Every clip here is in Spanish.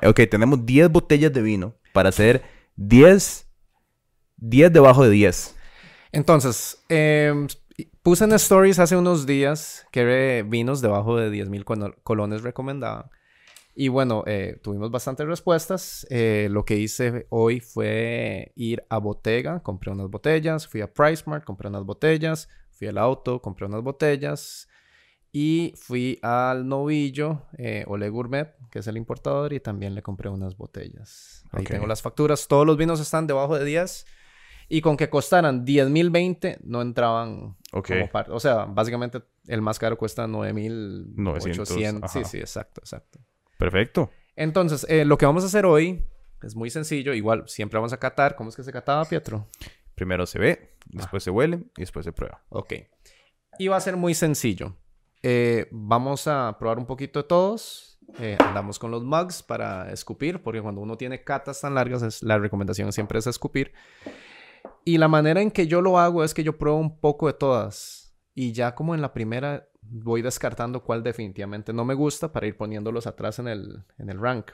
Ok, tenemos 10 botellas de vino para hacer 10, 10 debajo de 10. Entonces, em, puse en stories hace unos días que vinos debajo de 10 mil colones recomendaban. Y bueno, eh, tuvimos bastantes respuestas. Eh, lo que hice hoy fue ir a Bottega, compré unas botellas, fui a PriceMart, compré unas botellas, fui al auto, compré unas botellas y fui al novillo, eh, Ole Gourmet, que es el importador, y también le compré unas botellas. Ahí tengo las facturas. Todos los vinos están debajo de 10. Y con que costaran 10 mil 20, no entraban como parte. O sea, básicamente el más caro cuesta 9 mil 800. Sí, sí, exacto, exacto. Perfecto. Entonces, eh, lo que vamos a hacer hoy es muy sencillo. Igual, siempre vamos a catar. ¿Cómo es que se cataba, Pietro? Primero se ve, después se huele y después se prueba. Ok. Y va a ser muy sencillo. Eh, vamos a probar un poquito de todos. Eh, andamos con los mugs para escupir, porque cuando uno tiene catas tan largas, es, la recomendación siempre es escupir. Y la manera en que yo lo hago es que yo pruebo un poco de todas. Y ya como en la primera voy descartando cuál definitivamente no me gusta para ir poniéndolos atrás en el, en el rank.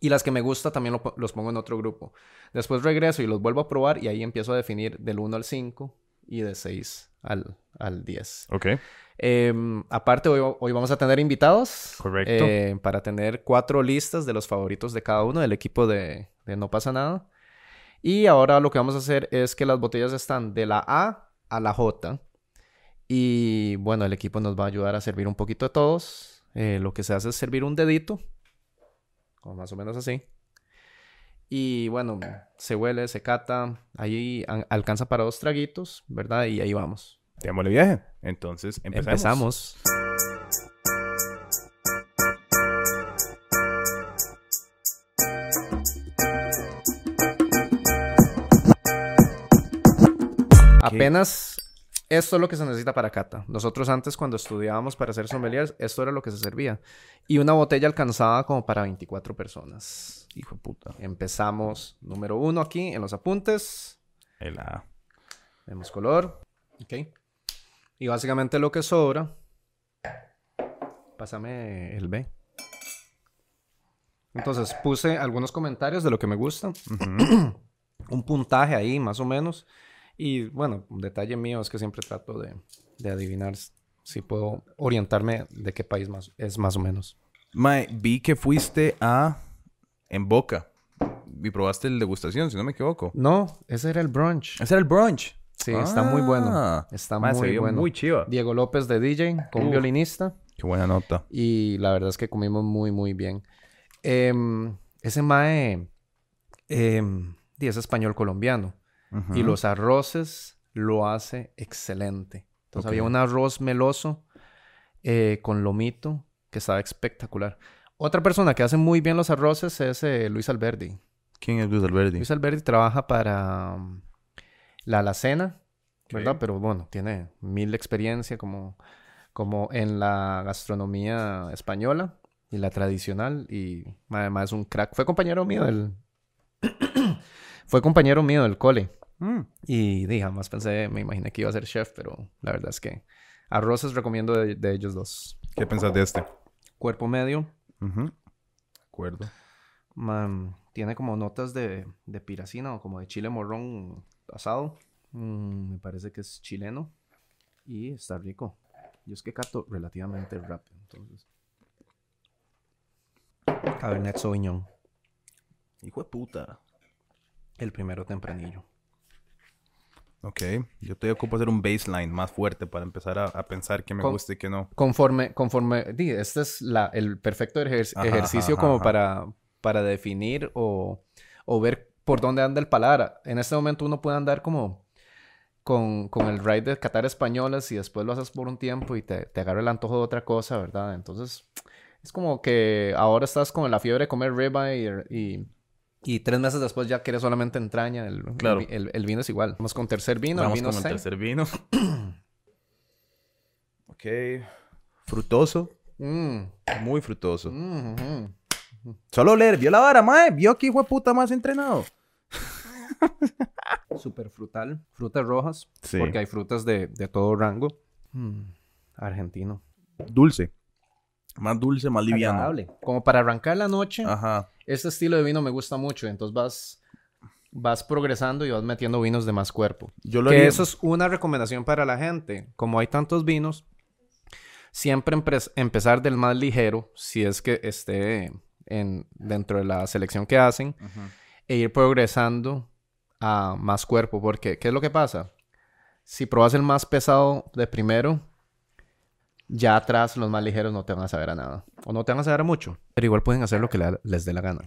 Y las que me gusta también los pongo en otro grupo. Después regreso y los vuelvo a probar y ahí empiezo a definir del 1 al 5 y de 6 al, al 10. Ok. Em, aparte, hoy, hoy, vamos a tener invitados. Correcto. Eh, para tener cuatro listas de los favoritos de cada uno del equipo de, de No pasa nada. Y ahora lo que vamos a hacer es que las botellas están de la A a la J. Y bueno, el equipo nos va a ayudar a servir un poquito de todos. Eh, lo que se hace es servir un dedito, o más o menos así. Y bueno, se huele, se cata, ahí alcanza para dos traguitos, ¿verdad? Y ahí vamos. Démosle viaje. Entonces, empezamos. empezamos. Apenas esto es lo que se necesita para cata. Nosotros antes cuando estudiábamos para ser sommeliers, esto era lo que se servía. Y una botella alcanzaba como para 24 personas. Hijo de puta. Empezamos número uno aquí en los apuntes. El A. Vemos color. Ok. Y básicamente lo que sobra. Pásame el B. Entonces puse algunos comentarios de lo que me gusta. Un puntaje ahí, más o menos. Y bueno, un detalle mío es que siempre trato de, adivinar si puedo orientarme de qué país más, es más o menos. Mae, vi que fuiste a En Boca y probaste el degustación, si no me equivoco. No, ese era el brunch. Ese era el brunch. Sí, está muy bueno. Ah. Está muy bueno. Muy chido. Diego López de DJ, con un violinista. Qué buena nota. Y la verdad es que comimos muy, muy bien. Em, ese mae eh, es español colombiano. Y los arroces lo hace excelente. Entonces había un arroz meloso eh, con lomito que estaba espectacular. Otra persona que hace muy bien los arroces es eh, Luis Alberdi. ¿Quién es Luis Alberdi? Luis Alberdi trabaja para um, la alacena, ¿verdad? Pero bueno, tiene mil experiencia como, como en la gastronomía española y la tradicional. Y además es un crack. Fue compañero mío del... Fue compañero mío del cole. Mm. Y dije, jamás pensé, me imaginé que iba a ser chef, pero la verdad es que arroces recomiendo de, ellos dos. ¿Qué pensás de este? Cuerpo medio. Uh Acuerdo. tiene como notas de, de, piracina o como de chile morrón asado. Mm, me parece que es chileno. Y está rico. Yo es que cato relativamente rápido, entonces. Cabernet Sauvignon. Hijo de puta. El primero tempranillo. Ok, yo te ocupo hacer un baseline más fuerte para empezar a, pensar que me gusta y que no. Conforme, conforme, este es la, el perfecto ejercicio como para, para definir o, o, ver por dónde anda el paladar. En este momento uno puede andar como con, con el ride de Qatar españolas y después lo haces por un tiempo y te, te agarra el antojo de otra cosa, ¿verdad? Entonces, es como que ahora estás con la fiebre de comer ribeye y y tres meses después ya quieres solamente entraña. El, claro. el, vino es igual. Vamos con tercer vino. Vamos con el tercer vino. ok. Frutoso. Mm. Muy frutoso. Mm, Solo leer. Vio la vara, mae. Vio que hijo de puta más entrenado. Súper frutal. Frutas rojas. Sí. Porque hay frutas de, de todo rango. Mm. Argentino. Dulce. Más dulce, más liviano. agradable. Como para arrancar la noche, Ajá. este estilo de vino me gusta mucho. Entonces vas, vas progresando y vas metiendo vinos de más cuerpo. Yo lo Que haría- eso es una recomendación para la gente. Como hay tantos vinos, siempre empezar del más ligero, si es que esté en, dentro de la selección que hacen, e ir progresando a más cuerpo. Porque, ¿qué es lo que pasa? Si probas el más pesado de primero, ya atrás los más ligeros no te van a saber a nada. O no te van a saber a mucho. Pero igual pueden hacer lo que le- les dé la gana.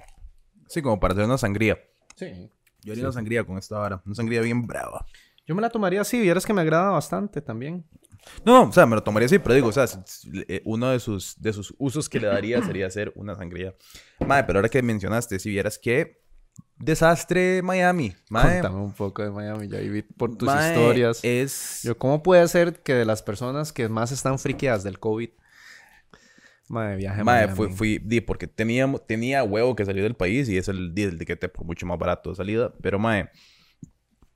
Sí, como para hacer una sangría. Sí. Yo haría una sangría con esta vara. Una sangría bien brava. Yo me la tomaría así, vieras que me agrada bastante también. No, no, o sea, me lo tomaría así, pero digo, o sea, eh, uno de sus, de sus usos que le daría sería hacer una sangría. Madre, pero ahora que mencionaste, si vieras que desastre Miami. Contame un poco de Miami, ya vi por tus Mae, historias. Es. Yo, ¿cómo puede ser que de las personas que más están friqueadas del COVID, madre, viaje a Mae, Miami? fui, fui, di, porque tenía, tenía huevo que salió del país y es el, el tiquete por mucho más barato de salida. Pero, mae,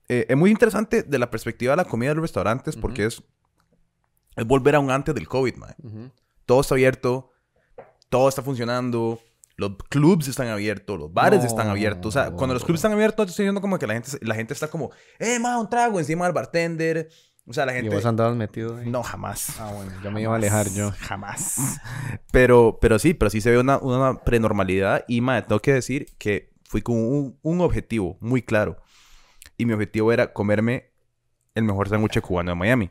eh, es muy interesante de la perspectiva de la comida de los restaurantes porque es, es volver a un antes del COVID, mae. Ujú. Todo está abierto, todo está funcionando, los clubs están abiertos, los bares No. están abiertos. O sea, cuando los clubs están abiertos, estoy diciendo como que la gente, la gente está como, eh, ma, un trago encima del bartender. O sea, la ¿Y gente... vos andabas metido ahí? No, jamás. Ah, bueno, ya me iba a alejar yo. Jamás. Pero, pero sí, pero sí se ve una, una prenormalidad. Y, madre, tengo que decir que fui con un, un objetivo muy claro. Y mi objetivo era comerme el mejor sándwich cubano de Miami.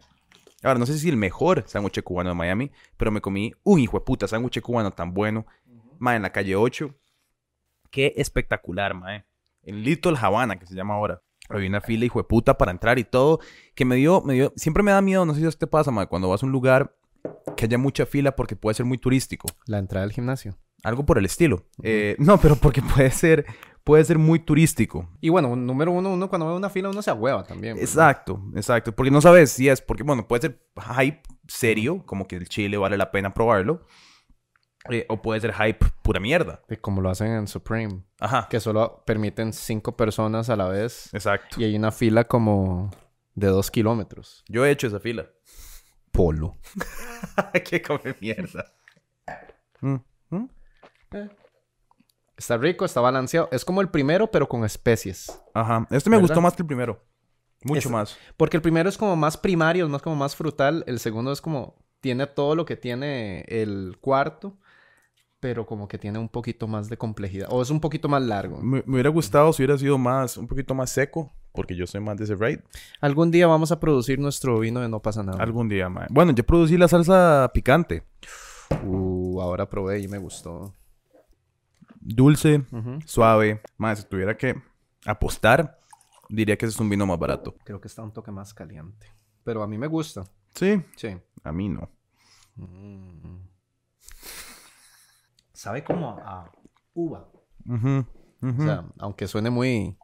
Ahora, no sé si el mejor sándwich cubano de Miami, pero me comí un hijo de puta sándwich cubano tan bueno. Mae, en la calle 8. Qué espectacular, mae. En Little Havana, que se llama ahora. Había una fila, hijo de puta, para entrar y todo. Que me dio, me dio... Siempre me da miedo, no sé si a usted pasa, mae, cuando vas a un lugar que haya mucha fila porque puede ser muy turístico. La entrada al gimnasio. Algo por el estilo. Eh, no, pero porque puede ser, puede ser muy turístico. Y bueno, número uno, uno cuando ve una fila, uno se ahueva también. ¿verdad? Exacto, exacto. Porque no sabes si es, porque bueno, puede ser hype serio, como que el chile vale la pena probarlo. Eh, o puede ser hype pura mierda. Y Como lo hacen en Supreme. Ajá, Que solo permiten cinco personas a la vez. exacto. Y hay una fila como de dos kilómetros. Yo he hecho esa fila. Polo. que come mierda. Mm, mm. Está rico, está balanceado. Es como el primero, pero con especies. Ajá. Este me ¿Verdad? gustó más que el primero. Mucho más. Porque el primero es como más primario, es más como más frutal. El segundo es como... Tiene todo lo que tiene el cuarto. Pero como que tiene un poquito más de complejidad. O es un poquito más largo. Me, me hubiera gustado si hubiera sido más, un poquito más seco, porque yo soy más de ese raid. Algún día vamos a producir nuestro vino de No Pasa Nada. Algún día, mae. Bueno, yo producí la salsa picante. Uh, ahora probé y me gustó. Dulce, suave. Más, si tuviera que apostar, diría que ese es un vino más barato. Creo que está un toque más caliente. Pero a mí me gusta. Sí, Sí. a mí no. Sabe como a uva. O sea, aunque suene muy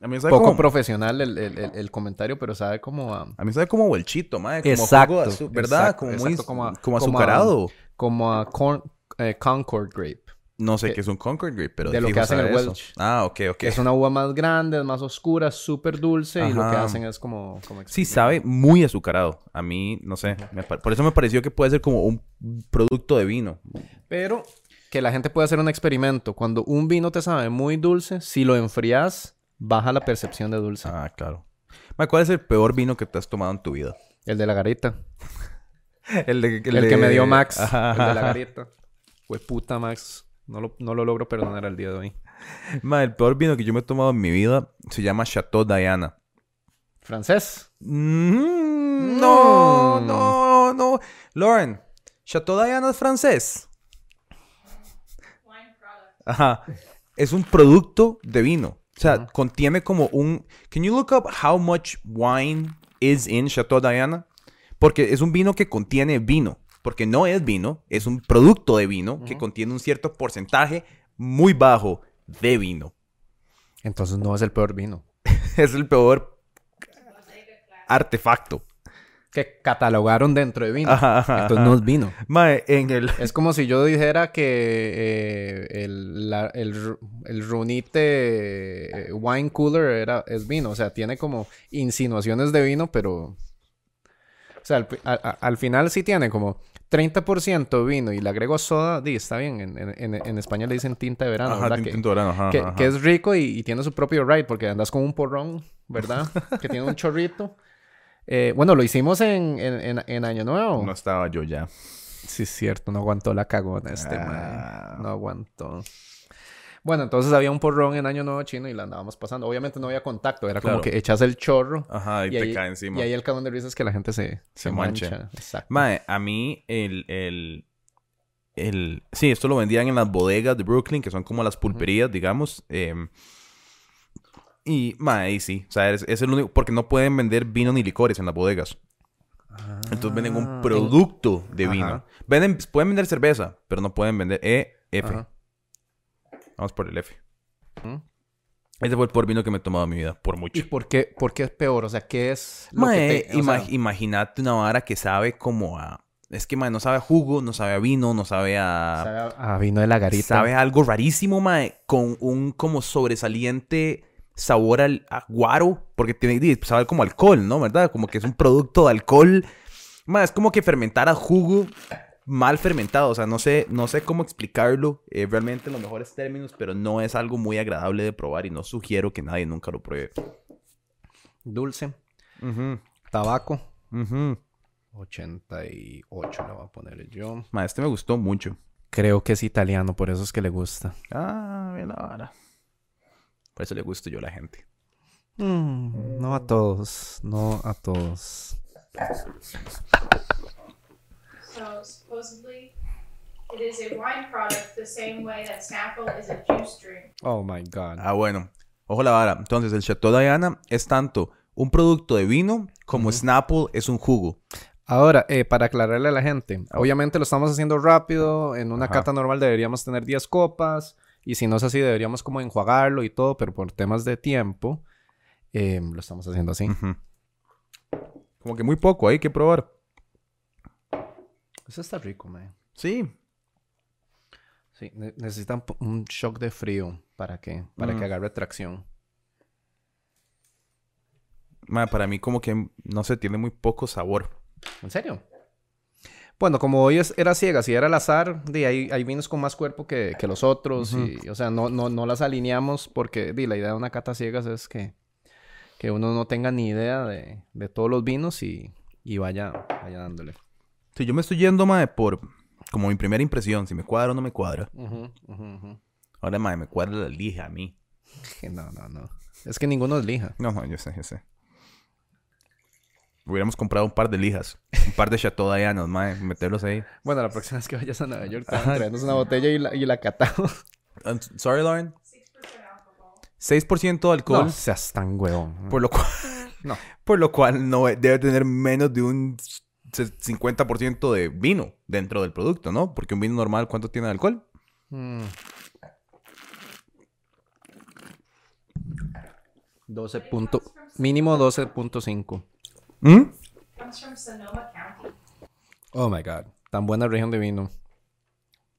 a mí sabe poco como, profesional el, el- el- el comentario, pero sabe como a... a mí sabe como bolchito, mae. Como Exacto, jugo ¿Verdad? exacto, como muy exacto, como a- como como a- azucarado. Como a corn- eh, Concord Grape. No sé qué es un Concord Grape, pero de lo que hacen el eso. Welch. Ah, ok, ok. Es una uva más grande, es más oscura, súper dulce. Y lo que hacen es como... como Sí, sabe muy azucarado. A mí, no sé. me por eso me pareció que puede ser como un producto de vino. Pero que la gente puede hacer un experimento. Cuando un vino te sabe muy dulce, si lo enfrías, baja la percepción de dulce. Ah, claro. ¿Cuál es el peor vino que te has tomado en tu vida? El de la garita. El, de, El, que me dio Max. Ajá, El de la garita. Fue puta Max. No lo, no lo logro perdonar al día de hoy. Mae, el peor vino que yo me he tomado en mi vida se llama Chateau Diana. Francés. Mm, no, no, no. Lauren, Chateau Diana es francés. Ajá. Es un producto de vino. O sea, contiene como un... Can you look up how much wine is in Chateau Diana? Porque es un vino que contiene vino. Porque no es vino, es un producto de vino que contiene un cierto porcentaje muy bajo de vino. Entonces no es el peor vino. es el peor artefacto. Que catalogaron dentro de vino. Ajá, ajá, Entonces ajá. no es vino. Mae, en el... Es como si yo dijera que eh, el, la- el, el runite eh, wine cooler era, es vino. O sea, tiene como insinuaciones de vino, pero... O sea, al, a- a- al final sí tiene como 30% vino y le agrego soda. Di, está bien. En, en, en- España le dicen tinta de verano, ¿verdad? tin- Que- tinto verano, que, que es rico y, y tiene su propio ride porque andas con un porrón, ¿verdad? que tiene un chorrito. Eh, bueno, lo hicimos en, en, en- Año Nuevo. No estaba yo ya. Sí, es cierto, no aguantó la cagona este Ah. man. No aguantó. Bueno, entonces había un porrón en Año Nuevo chino y la andábamos pasando. Obviamente no había contacto, era como que echas el chorro Ajá, y, y, te ahí, cae encima. y ahí el cagón de risa es que la gente se, se, Se mancha. mancha. Exacto. Mae, a mí el, el, el... Sí, esto lo vendían en las bodegas de Brooklyn, que son como las pulperías, digamos. em, y, mae, ahí sí. O sea, es, es el único... Porque no pueden vender vino ni licores en las bodegas. Entonces venden Ah, un producto de Ajá. vino. Venden, pueden vender cerveza, pero no pueden vender E, F. Ajá. Vamos por el F. Ujú. Ese fue el peor vino que me he tomado en mi vida, por ¿Y mucho. por qué, por qué es peor? O sea, ¿qué es lo Mae, que te... o ima- sea, imagínate una vara que sabe como a... Es que, mae, no sabe a jugo, no sabe a vino, no sabe a... sabe a, a vino de la garita. Sabe a algo rarísimo, mae, con un como sobresaliente sabor al a guaro, porque tiene, sabe como alcohol, ¿no? ¿Verdad? Como que es un producto de alcohol. Mae, es como que fermentar a jugo mal fermentado, o sea, no sé, no sé cómo explicarlo eh, realmente en los mejores términos, pero no es algo muy agradable de probar y no sugiero que nadie nunca lo pruebe. Dulce. Tabaco. ujú. 88 le voy a poner yo. Mae, este me gustó mucho. Creo que es italiano, por eso es que le gusta. Ah, bien la vara. Por eso le gusto yo a la gente. Mm, no a todos, no a todos. So supposedly, it is a wine product the same way that Snapple is a juice drink. Oh my god. Ah, bueno. Ojo la vara. Entonces, el Chateau Diana es tanto un producto de vino como Snapple es un jugo. Ahora, eh, para aclararle a la gente, obviamente lo estamos haciendo rápido. En una Ajá. cata normal deberíamos tener 10 copas. Y si no es así, deberíamos como enjuagarlo y todo, pero por temas de tiempo, eh, lo estamos haciendo así. Como que muy poco, hay que probar. Eso está rico, man. Sí. Sí, ne- necesitan un shock de frío para que, para Mm. que agarre tracción. Ma, para mí como que, no sé, tiene muy poco sabor. ¿En serio? Bueno, como hoy es- era ciega, si era al azar, di, hay, hay vinos con más cuerpo que, que los otros. y, o sea, no, no, no las alineamos porque di, la idea de una cata ciegas es que, que uno no tenga ni idea de, de todos los vinos y, y vaya, vaya dándole. Si yo me estoy yendo, mae, por como mi primera impresión, si me cuadra o no me cuadra. Ahora, mae, me cuadra la lija a mí. No, no, no. Es que ninguno es lija. No, no, yo sé, yo sé. Hubiéramos comprado un par de lijas. Un par de Chateau Dianas, mae, meterlos ahí. Bueno, la próxima vez que vayas a Nueva York, traernos una botella y la, y la catamos. I'm sorry, Lauren. 6% alcohol. 6% de alcohol. No seas tan huevón. Por lo cual, No. por lo cual no debe tener menos de un s- 50% de vino dentro del producto, ¿no? Porque un vino normal, ¿cuánto tiene de alcohol? Mm. 12 punto... Mínimo 12.5. ¿Mm? Comes from Sonoma County. Oh my god. Tan buena región de vino.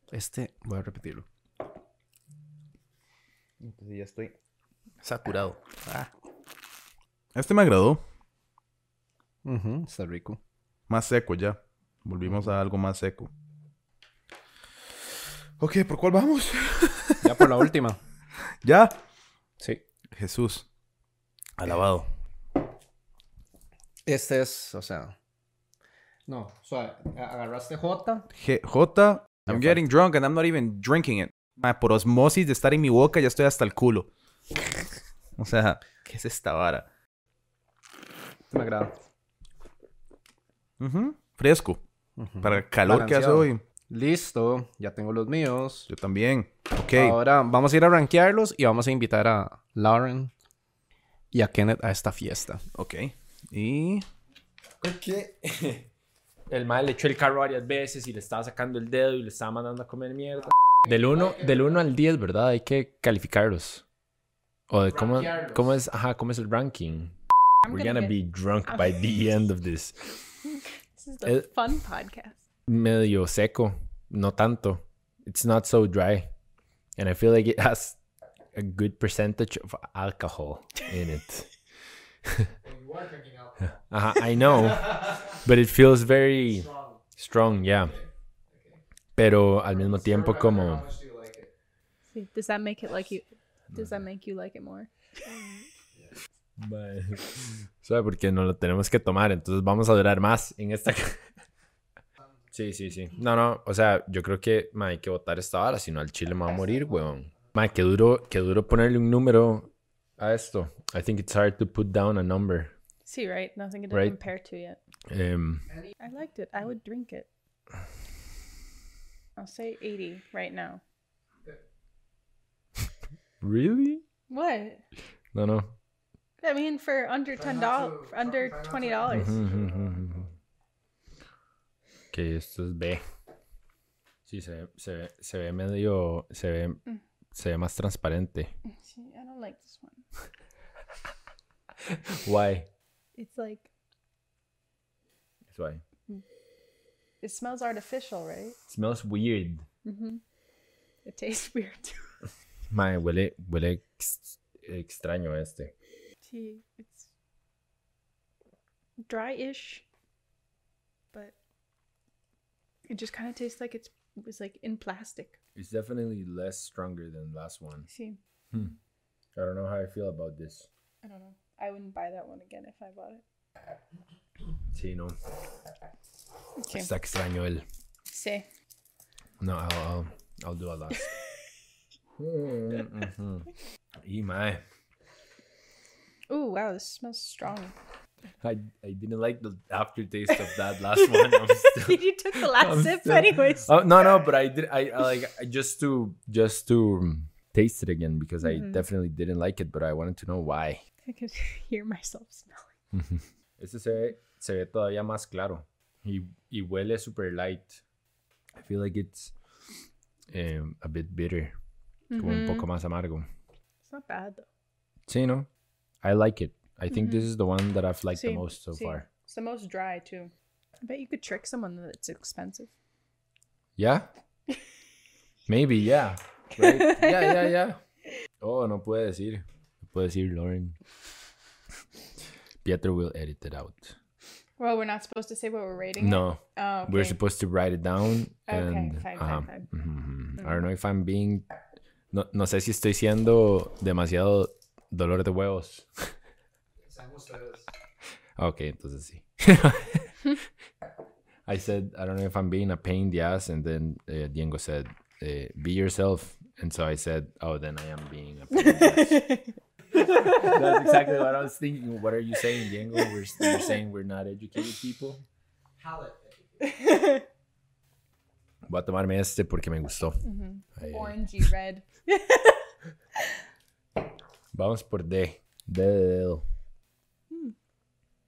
Este, voy a repetirlo. Entonces ya estoy saturado. Ah. Este me agradó. Ujú, está rico. Más seco ya. Volvimos a algo más seco. Ok, ¿por cuál vamos? Ya por la última. ya. Sí. Jesús. Alabado. Este es, o sea... No, Agarraste J. G J. I'm getting drunk and I'm not even drinking it. Ma, por osmosis de estar en mi boca ya estoy hasta el culo. O sea, ¿qué es esta vara? Este me agrada. Ujú. Fresco. Para el calor que hace hoy. Listo. Ya tengo los míos. Yo también. Ok. Ahora vamos a ir a rankearlos y vamos a invitar a Lauren y a Kenneth a esta fiesta. Ok. Y... Porque el mal le echó el carro varias veces y le estaba sacando el dedo y le estaba mandando a comer mierda. Del 1 del uno al 10, ¿verdad? Hay que calificarlos. O de cómo, cómo es, ajá, cómo es el ranking. I'm We're gonna gonna get- be drunk by the end of this. This is the Eh, fun podcast. Medio seco, no tanto. It's not so dry. And I feel like it has a good percentage of alcohol in it. Ajá, I know. But it feels very strong, yeah. Pero al mismo tiempo como... See, does that make it like you? Does that make you like it more? Porque no lo tenemos que tomar, entonces vamos a durar más en esta... Sí, sí, sí. No, no, o sea, yo creo que mae, hay que votar esta hora, si no al chile me va a morir, weón. Mae, qué duro, qué duro ponerle un número a esto. I think it's hard to put down a number. See, right? Nothing to Right. compare to yet. Em, I liked it. I would drink it. I'll say 80 right now. really? What? No, no. I mean, for under ten dollars, under twenty dollars. Ok, esto es B. Sí, se ve, se ve, se ve medio, se ve, se ve más transparente. Mm, See, I don't like this one. Why? It's like That's why. Hmm. it smells artificial, right? It smells weird. Mm-hmm. It tastes weird too. Mae, huele, huele ex- extraño este. See, it's dry-ish, but it just kind of tastes like it's it was like in plastic. It's definitely less stronger than last one. See, hmm. I don't know how I feel about this. I don't know. I wouldn't buy that one again if I bought it. Sí, no. Okay. Está extraño el. See, No, I'll, I'll, I'll do a last. Mhm. Y mae, ooh, wow, this smells strong. I, I didn't like the aftertaste of that last one. Still, you took the last I'm sip, still- anyways. Oh no no, but I did I, I like I just to just to taste it again because I definitely didn't like it, but I wanted to know why. I could hear myself smelling. Este se ve, se ve todavía más claro y, y huele super light. I feel like it's um, a bit bitter, como un poco más amargo. It's not bad though. Sí, no, I like it. I think this is the one that I've liked the most so far. It's the most dry too. I bet you could trick someone that it's expensive. Yeah, maybe yeah. Right? yeah, yeah, yeah. Oh, no puede decir. No puede decir Lauren. Pietro will edit it out. Well, we're not supposed to say what we're rating. No, Oh, okay. we're supposed to write it down. Okay, and, fine, fine, ajá. fine. Mhm. I don't know if I'm being. No, no sé si estoy siendo demasiado dolor de huevos. Ok, entonces sí. I said, I don't know if I'm being a pain in the ass, and then uh, Diego said, uh, be yourself. And so I said, oh, then I am being a pain in the ass. That's exactly what I was thinking. What are you saying, Diego? We're, you're saying we're not educated people? Voy a tomarme este porque me gustó. Mm-hmm. Ay, ay. Orangey red. Vamos por D. D de dedo. Hmm.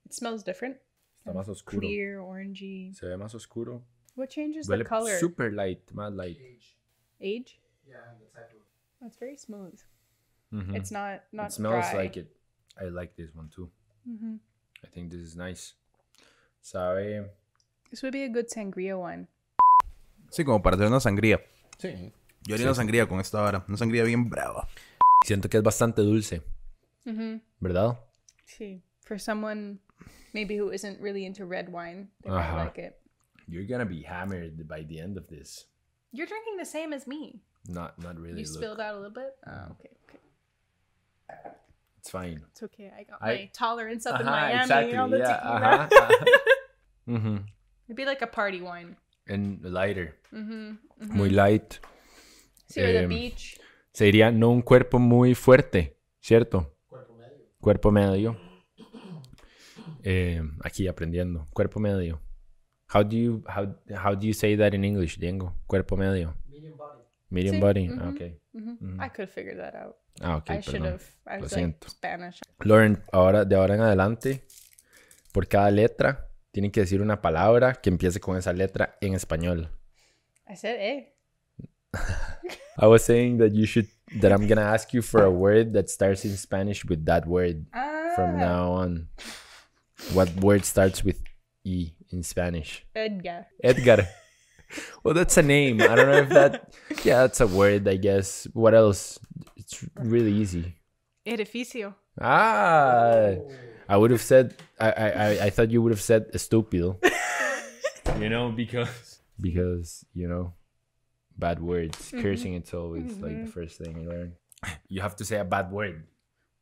It smells different. Está más oscuro. Clear, orangey. Se ve más oscuro. What changes Huele the color? super light, más light. Age? Yeah, the type of. It's very smooth. Mhm. It's not not It smells dry. like it. I like this one too. I think this is nice. Sabe. This would be a good sangria one. Sí, como para hacer una sangría. Sí. Yo haría una sangría con esta vara. Una sangría bien brava. Siento que es bastante dulce. Mhm. ¿Verdad? See, for someone maybe who isn't really into red wine, they Uh-huh. might like it. You're gonna be hammered by the end of this. You're drinking the same as me. Not not really. You look. spilled out a little bit. Oh, okay, okay. It's fine. It's okay. I got I- my tolerance up in Ajá, Miami exactly, on the yeah, tequila. ajá, ajá. Mhm. It'd be like a party wine. And lighter. Mm-hmm. Muy light. At the Em, beach. Se diría no un cuerpo muy fuerte, ¿cierto? Cuerpo medio. Cuerpo medio. Eh, aquí aprendiendo. Cuerpo medio. How do you how how do you say that in English, Diego? Cuerpo medio. Medium body. Medium Sí, body. mhm. Okay. hmm I could have figured that out. Ah, okay, I should perdón. have. I Lo like siento. Spanish. Lauren, ahora de ahora en adelante, por cada letra tienen que decir una palabra que empiece con esa letra en español. I said, "Eh." I was saying that you should that I'm gonna ask you for a word that starts in Spanish with that word Ah, from now on. What word starts with E in Spanish? Edgar. Edgar. Well, that's a name. I don't know if that. Yeah, that's a word, I guess. What else? It's really easy. Edificio. Ah, I would have said. I, I, I, I thought you would have said estúpido. you know, because because you know, bad words. Cursing it's always like the first thing you learn. You have to say a bad word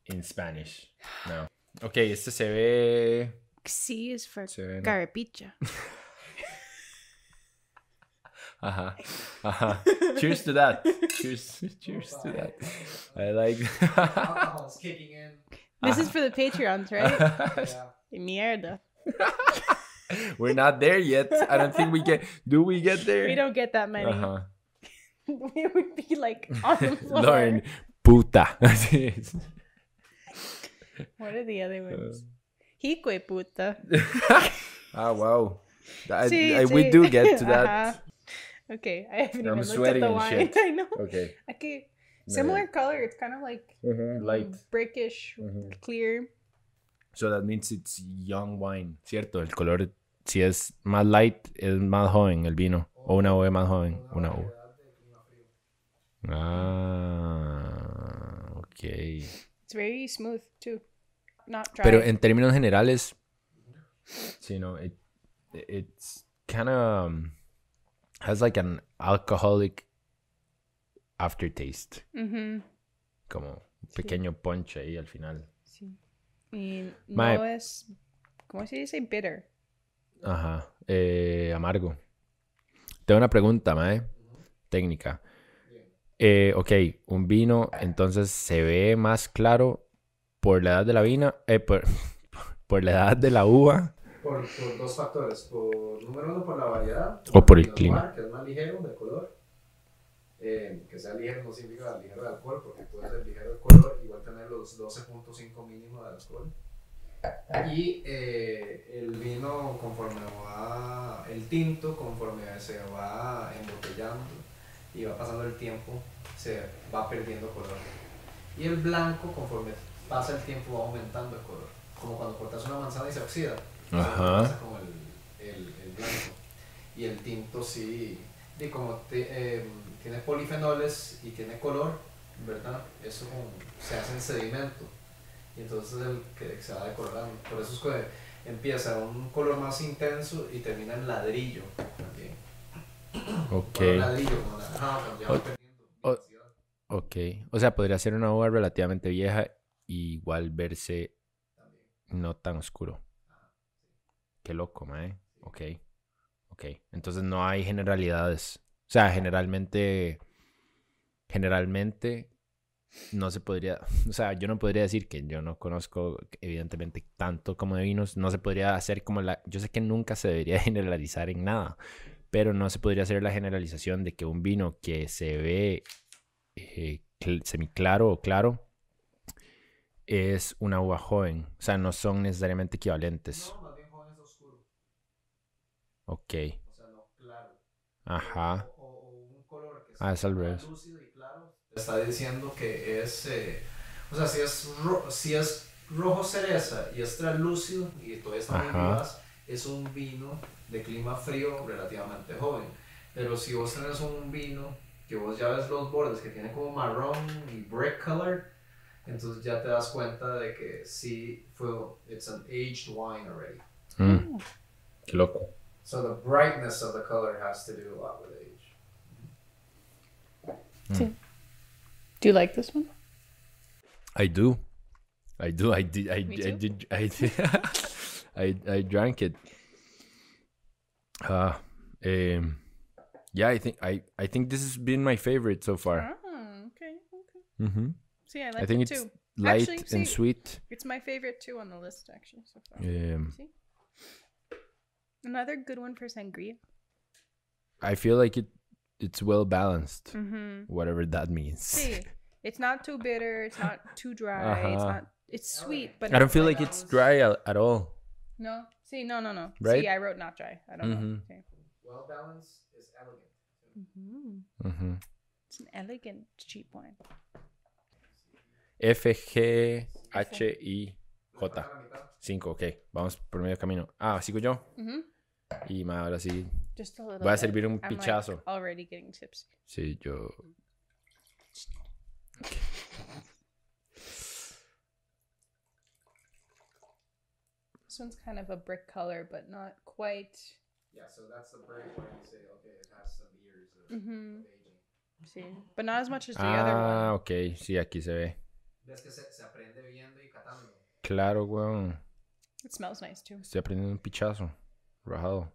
in Spanish. No. Okay, este se ve. C is for Se ve. ¿no? Carapicha. Uh-huh. Uh-huh. Cheers to that. Cheers. Cheers to that. I like. Alcohol's kicking in. This is for the Patreons, right? Mierda. We're not there yet. I don't think we get. Do we get there? We don't get that many. Uh-huh. we would be like on the floor. Lauren, puta. What are the other ones? Hique puta. ah, wow. I, Sí, I- we do get to that. Ajá. Okay, I haven't I'm even looked at the wine. shit. I know. Okay. Okay. Similar color. It's kind of like Light. brickish, clear. So that means it's young wine. Cierto, el color, si es más light, es más joven el vino. O una uva más joven. Una uva. Ah, ok. It's very smooth too. Not dry. Pero en términos generales, sí, no, it, it's kind of has like an alcoholic aftertaste, como un pequeño punch ahí al final. Sí. Y no Mae. es. ¿Cómo se dice? Bitter. Ajá, eh, amargo. Tengo una pregunta, mae, técnica. Eh, ok, un vino entonces se ve más claro por la edad de la vina, eh, por, por la edad de la uva Por, por dos factores. Por, número uno, por la variedad. O por el clima. Que es más ligero de color. Eh, que sea ligero no significa ligero de alcohol, porque puede ser ligero de color, igual tener los 12.5 mínimo de alcohol. Y eh, el vino, conforme va, el tinto, conforme se va embotellando y va pasando el tiempo, se va perdiendo color. Y el blanco, conforme pasa el tiempo, va aumentando el color. Como cuando cortas una manzana y se oxida. Ajá. Como el, el, el blanco. Y el tinto sí, y como te- eh, tiene polifenoles y tiene color, ¿verdad? Eso como se hace en sedimento. Y entonces es el que se va decolorando. Por eso es que empieza un color más intenso y termina en ladrillo. también. Ok. Color ladrillo, como naranjado, cuando ya va O- perdiendo o- intensidad. Ok. O sea, podría ser una uva relativamente vieja y igual verse no tan oscuro. Loco, mae. Ok. Ok. Entonces no hay generalidades. O sea, generalmente. Generalmente. No se podría. O sea, yo no podría decir que yo no conozco, evidentemente, tanto como de vinos. No se podría hacer como la. Yo sé que nunca se debería generalizar en nada. Pero no se podría hacer la generalización de que un vino que se ve eh, cl- semiclaro o claro es una uva joven. O sea, no son necesariamente equivalentes. No, más bien joven es oscuro. Ok. O sea, no claro. Ajá. O, o un color que Ah, es al revés. lúcido y claro. Está diciendo que es, eh, o sea, si es, ro- si es rojo cereza y es translúcido y todavía está muy vivaz, es un vino de clima frío relativamente joven. Pero si vos tenés un vino que vos ya ves los bordes que tiene como marrón y brick color, entonces ya te das cuenta de que sí fue, it's an aged wine already. Mm. Qué loco. So the brightness of the color has to do a lot with age. Do you like this one? I do. I do. I did. I, I did. I did. I I drank it. Uh, um, yeah. I think I I think this has been my favorite so far. Oh, okay, okay. Mm-hmm. See, I like I think it it's too. light Actually, and sweet. It's my favorite too on the list, actually. So far. Um, See, another good one for sangria. I feel like it. It's well balanced. Mm-hmm. Whatever that means. See, it's not too bitter. It's not too dry. It's Uh-huh. not. It's sweet, but I don't feel like it's dry at, at all. No. See, no, no, no. Right? See, I wrote not dry. I don't know. Mhm. Okay. Well balanced is elegant. Mhm. Mm-hmm. It's an elegant cheap wine. F G H I 5, ok. Vamos por medio camino. Ah, sigo yo. Y ahora sí. Voy a servir un already getting. Sí, yo. This one's kind of a brick color, but not quite. Yeah, so that's the break where you say, okay, it has some years mm-hmm. of aging. See, but not as much as the other ah, one. Ah, ok. Sí, aquí se ve. Ves que se aprende viendo Claro, weón. It smells nice too. Estoy aprendiendo un pichazo. Rajado.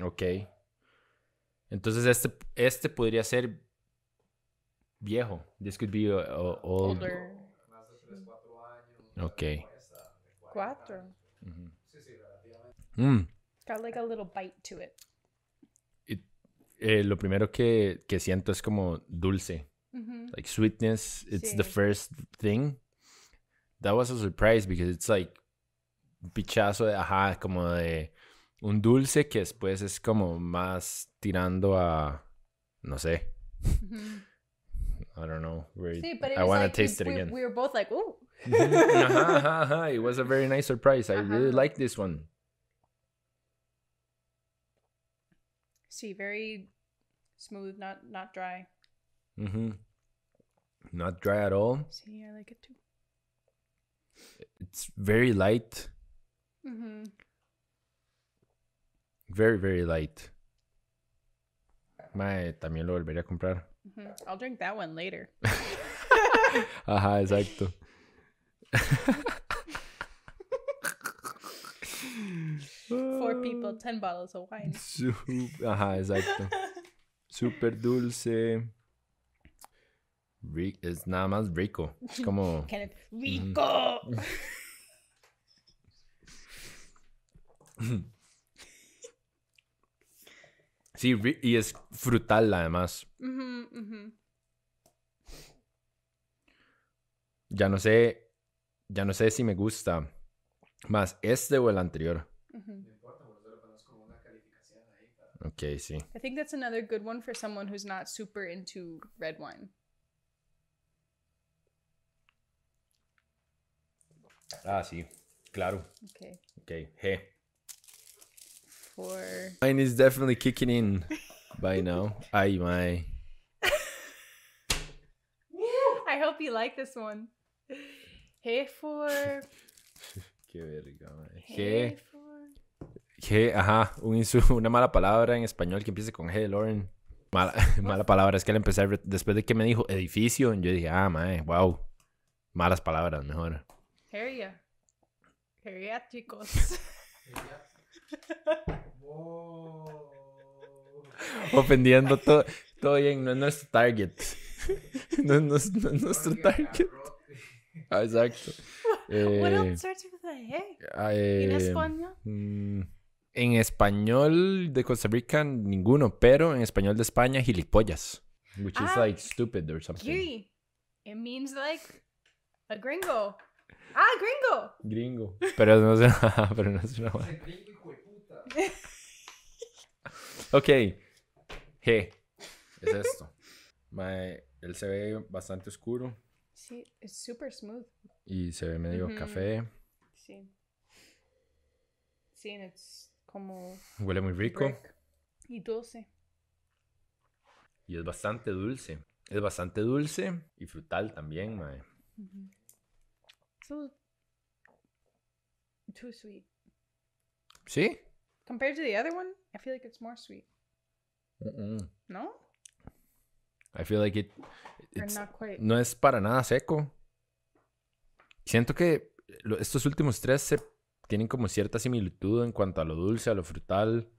Ok. Entonces este, este podría ser viejo. This could be uh, uh, old. Older. Más de 3, 4 años. Ok. Esta, de 40 Cuatro. Mm. Got like a little bite to it. It- eh, lo primero que, que siento es como dulce. Mm-hmm. Like sweetness. It's the first thing. That was a surprise because it's like un pichazo de, ajá, como de un dulce que después es como más tirando a, no sé, Mm-hmm. I don't know. Where See, but I want to like taste we, it we- again. We were both like, "Ooh." Ajá, ajá, ajá. It was a very nice surprise. I really like this one. See, very smooth, not not dry. Mm-hmm. Not dry at all. See, I like it too. It's very light. Mm-hmm. Very, very light. Mae, también lo volvería a comprar. hmm I'll drink that one later. Ajá, exacto. Four people, ten bottles of wine. Su- Ajá, exacto. Súper dulce. Ri- es nada más rico. Es como... Rico. Sí, y es frutal además. Ya no sé, ya no sé si me gusta más este o el anterior. Mm-hmm. No importa, por eso le ponemos como una calificación ahí. Para... Ok, sí. I think that's another good one for someone who's not super into red wine. Ah, sí, claro. Okay. Ok, G. For Mine is definitely kicking in by now. Ay, my. I hope you like this one. Hey for Qué verga, mae. hey G. for G, ajá. Un una mala palabra en español que empiece con G, Lauren. Mala, mala palabra. Es que al empezar, después de que me dijo edificio, yo dije, ah, mae, wow. Malas palabras, mejor. Heria. Geriátricos. Ofendiendo todo. Todo bien, no es nuestro target. No, es- no es- no es nuestro target. Ah, exacto. what Eh, else starts with a hey? ah, En eh, español? mm, en español de Costa Rica, ninguno, pero en español de España, gilipollas. Which is Ah, like stupid or something. Giri. It means like a gringo. Ah, gringo. Gringo. Pero no es una, pero no es una Ok. G. Es esto. Mae, él se ve bastante oscuro See, it's super smooth. y se ve medio Ujú. café. See. See, and it's como Huele muy rico brick. Y dulce. y es bastante dulce. Es bastante dulce y frutal también, mae. Little too sweet. ¿Sí? Compared to the other one, I feel like it's more sweet. Mm-mm. No? I feel like it. It's- not quite. no es para nada seco. Siento que lo- estos últimos tres se tienen como cierta similitud en cuanto a lo dulce, a lo frutal,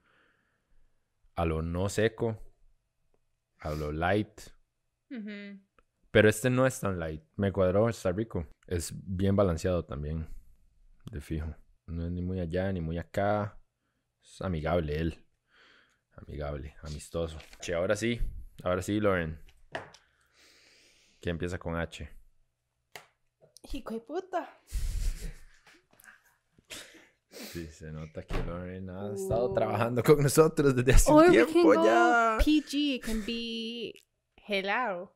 a lo no seco, a lo light. Mm-hmm. Pero este no es tan light. Me cuadró, está rico. Es bien balanceado también. De fijo. No es ni muy allá ni muy acá. Es amigable él. Amigable, amistoso. Che, ahora sí. Ahora sí, Lauren. Que empieza con H. Hijo de puta. Sí, se nota que Lauren ha estado trabajando con nosotros desde hace Or un we can tiempo go ya. PG. Can be helado,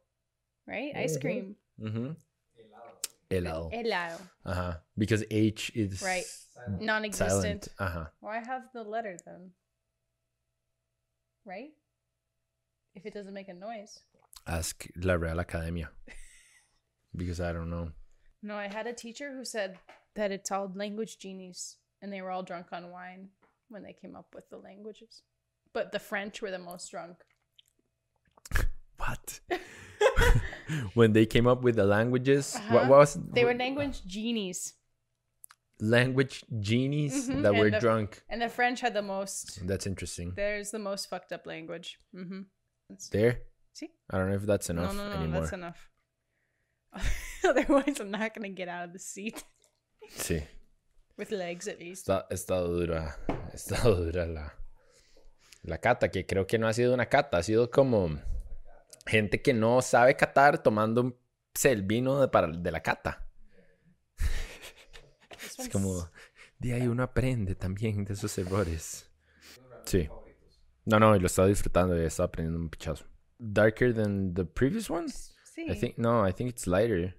right? Ice Mhm. cream. Ujú. Helado. Helado. Ajá. Because H is Right. silent. Non-existent. Ajá. Uh-huh. Why have the letter then? Right? If it doesn't make a noise. Ask la Real Academia. Because I don't know. No, I had a teacher who said that it's all language genies and they were all drunk on wine when they came up with the languages. But the French were the most drunk. What? when they came up with the languages, what Uh-huh. was They were language genies, language genies Mhm, that and were the- drunk? and the French had the most. That's interesting. There's the most fucked up language. Mm-hmm. There, See? I don't know if that's enough no, no, anymore. that's enough. Otherwise, I'm not gonna get out of the seat Sí, with legs at least. está, estado dura, estado dura la, la cata, que creo que no ha sido una cata, ha sido como gente que no sabe catar tomando el vino de, para, de la cata. Es one's- como, de ahí uno aprende también de esos errores. Sí. No, no, y lo estaba disfrutando y estaba aprendiendo un pichazo. Darker than the previous one? Sí. I think, no, I think it's lighter.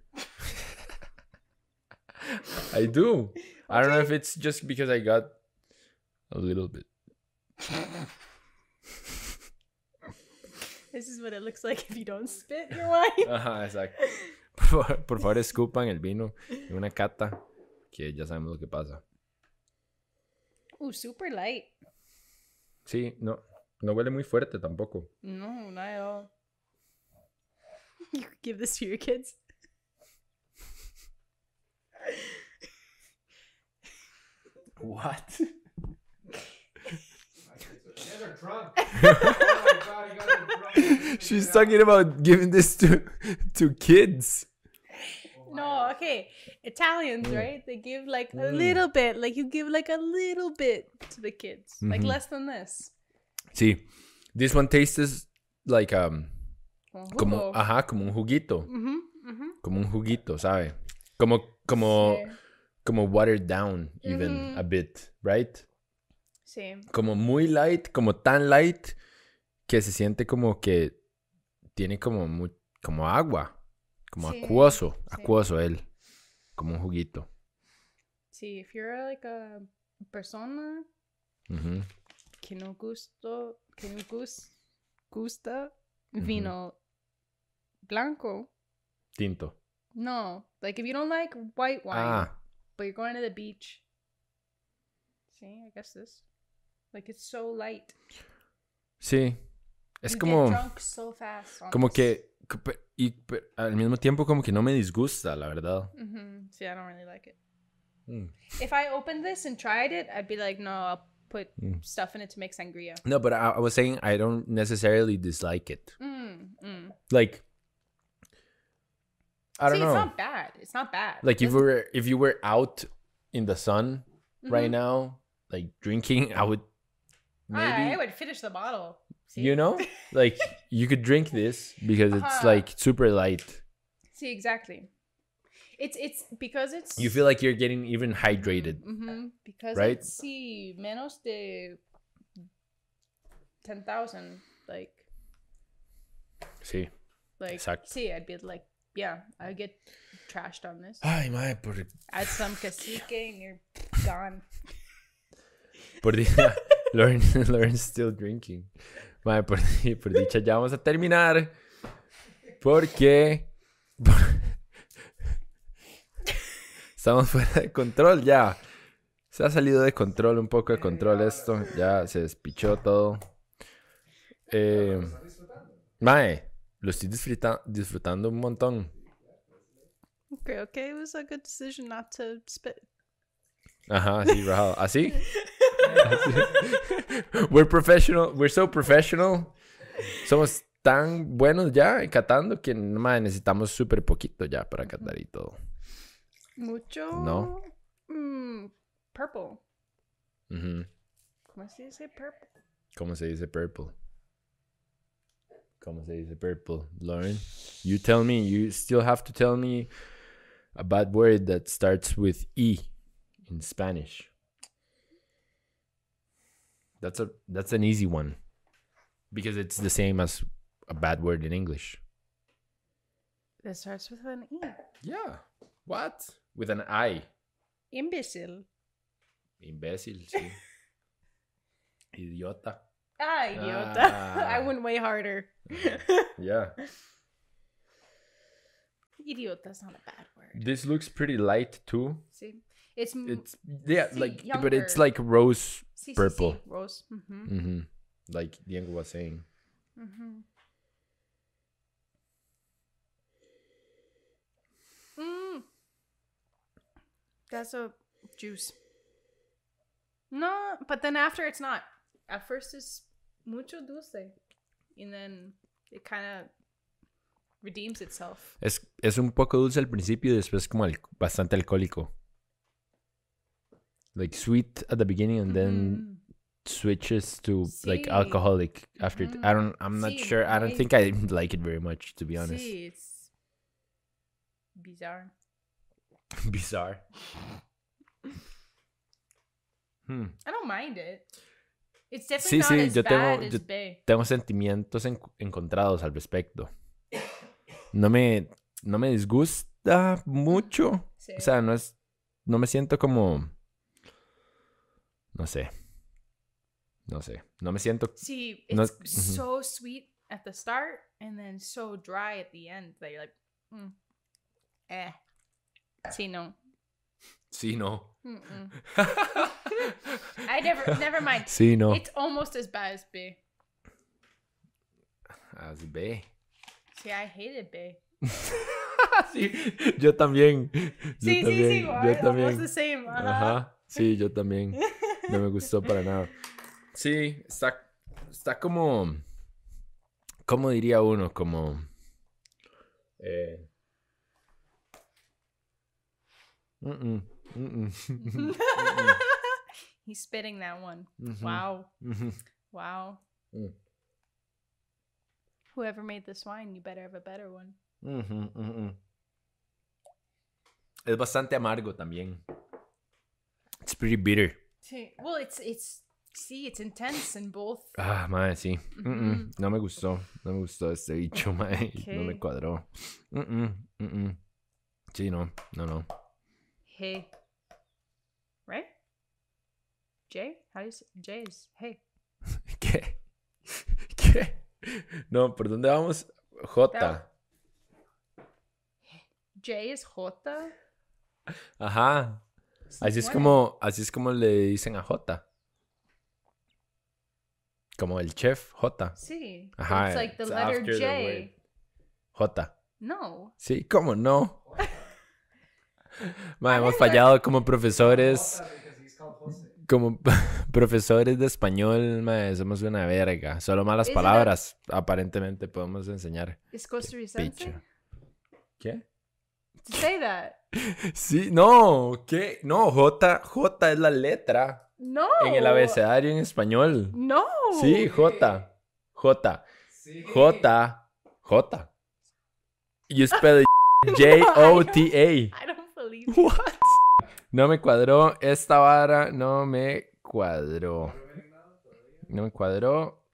I do. I don't know if it's just because I got a little bit. This is what it looks like if you don't spit your wine. Ajá, exacto. Por favor, por favor, escupan el vino en una cata, que ya sabemos lo que pasa. Ooh, super light. Sí, no, no huele muy fuerte tampoco. No, not at all. You could give this to your kids. What? She's talking about giving this to to kids. No, okay. Italians, right? They give like a Mm. little bit. Like you give like a little bit to the kids. Like Mhm. less than this. Sí. This one tastes like um Como como jugo. ajá, como un juguito, Mhm, mhm. como un juguito, ¿sabe? Como como Sí. como watered down even Mhm. a bit, right? Sí. Como muy light, como tan light que se siente como que tiene como mu- como agua, como Sí, acuoso, sí. acuoso él, como un juguito. Sí, if you're like a persona Ujú. que no gusto, que no gus, gusta vino blanco. Tinto. No, like if you don't like white wine, Ah, but you're going to the beach. See, I guess this. Like it's so light. sí. Es You como get drunk so fast. como que y pe- al mismo tiempo como que no me disgusta, la verdad. Mhm. See, I don't really like it. Mm. If I opened this and tried it, I'd be like, no, I'll put Mm. stuff in it to make sangria. No, but I, I was saying I don't necessarily dislike it. Mm, mm. Like I don't See, know. it's not bad. It's not bad. like if we were if you were out in the sun right Mhm. now, like drinking, I would maybe I, I would finish the bottle. See? you know, like you could drink this because it's Uh-huh. like super light. See, exactly. It's it's because it's You feel like you're getting even hydrated. Mm-hmm. Because right? it's see menos de ten thousand. Like Sí. like Exacto. see, I'd be like, yeah, I get trashed on this. Ay, madre, por, Add some cacique and you're gone. por dicha, Lauren, Lauren's still drinking. Madre, por, por dicha ya vamos a terminar. Porque estamos fuera de control ya. Se ha salido de control, un poco de control esto. Ya se despichó todo. Eh, mae, lo estoy disfruta- disfrutando un montón. Okay, okay, it was a good decision not to spit. Ajá, así, rajado. ¿Así? We're professional. We're so professional. Somos tan buenos ya catando que mae, necesitamos súper poquito ya para catar y todo. Mucho. No. Mm, purple. ¿Cómo se dice purple? ¿Cómo se dice purple? ¿Cómo se dice purple? Lauren, you tell me. You still have to tell me a bad word that starts with E in Spanish. That's a that's an easy one. Because it's the same as a bad word in English. That starts with an E. Yeah. What? With an I. Imbecile. Imbecile, sí. Idiota. Ah, idiota. Ah. I went way harder. Yeah. Idiota is not a bad word. This looks pretty light too. Sí. It's, It's yeah, like but it's like rose sí, purple. sí, Rose. Ujú, hmm Like Diego was saying. ujú. Mm. That's a juice. No, but then after it's not. At first it's mucho dulce. And then it kind of redeems itself. Es, es un poco dulce al principio y después como al- bastante alcohólico. Like sweet at the beginning and then Mm. switches to like alcoholic after. it. I don't. I'm not Sí, sure. I don't think I like it very much to be honest. Sí, it's bizarre. Bizarre. Hmm. I don't mind it. It's definitely Sí, not sí, as yo tengo- as yo- Tengo sentimientos en- encontrados al respecto. No me, no me disgusta mucho. Sí. O sea, no es. No me siento como. No sé. No sé. No me siento. No- it's so sweet at the start and then so dry at the end that you're like, mm. eh. See, no. Sí, no. I never, never mind. Sí, no. It's almost as bad as Bay. Así ve. See, I hated Bay. sí, yo también. Yo Sí, sí, también. sí, yo almost the same. Ajá. Sí, yo también. No me gustó para nada. Sí, está, está como. ¿Cómo diría uno? Como. Eh. mm-mm, mm-mm. He's spitting that one. Mhm. Wow. Mhm. Wow. Mm. Whoever made this wine, you better have a better one. Ujú. Es bastante amargo también. It's pretty bitter. See, well, it's it's see, it's intense in both. Ah, madre, sí. No me gustó. No me gustó este bicho, madre. No me cuadró. Mm-mm. Sí, no. No, no. Hey. Right? Jay? How do you say Jay is hey. ¿Qué? ¿Qué? No, ¿por dónde vamos? J. Jay is Jota. Ajá. Así es como, así es como le dicen a J. Como el chef J. Sí. Ajá, It's like the it's letter after the J. J. No. Sí, ¿cómo no? Ma, A hemos fallado como profesores. Como profesores de español, ma, somos una verga. Solo malas palabras, aparentemente, podemos enseñar. Costarricense? Picho. ¿Qué? To say that. Sí, no, ¿qué? No, J, J es la letra No. en el abecedario en español. No. Sí, J. J. J. J. You spell it J-O-T-A. I don't believe you. What? No me cuadró. Esta vara no me cuadró. No me cuadró.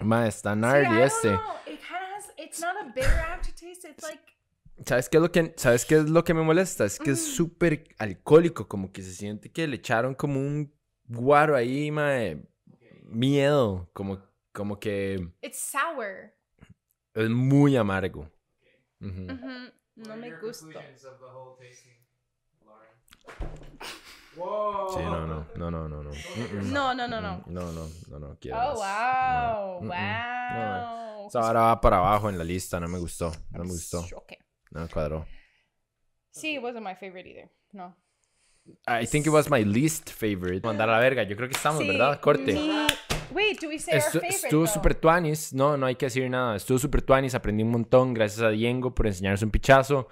Ma, está See, gnarly I don't este. It has. It's not a bitter aftertaste. It's like. ¿Sabes qué, es lo que, ¿Sabes qué es lo que me molesta? Es que es súper alcohólico. Como que se siente que le echaron como un guaro ahí, mae. Miedo. Como, como que It's sour. es muy amargo. Ujú. Ujú. No me gusta. Sí, no, no, no, no, no, no. No, no, no, no. No, no, no, no, quiero Oh, más. wow. No. Wow. Esa vara va para abajo en la lista, no me gustó, no me gustó, Okay. No me cuadró. See, it wasn't my favorite either. No. I think it was my least favorite. Mandar a la verga, yo creo que estamos, Sí, ¿verdad? Corte. mi- Wait, do we say Estu- our favorite? estuvo though? super tuanis, no, no hay que decir nada. Estuvo super tuanis, aprendí un montón. Gracias a Diego por enseñarnos un pichazo.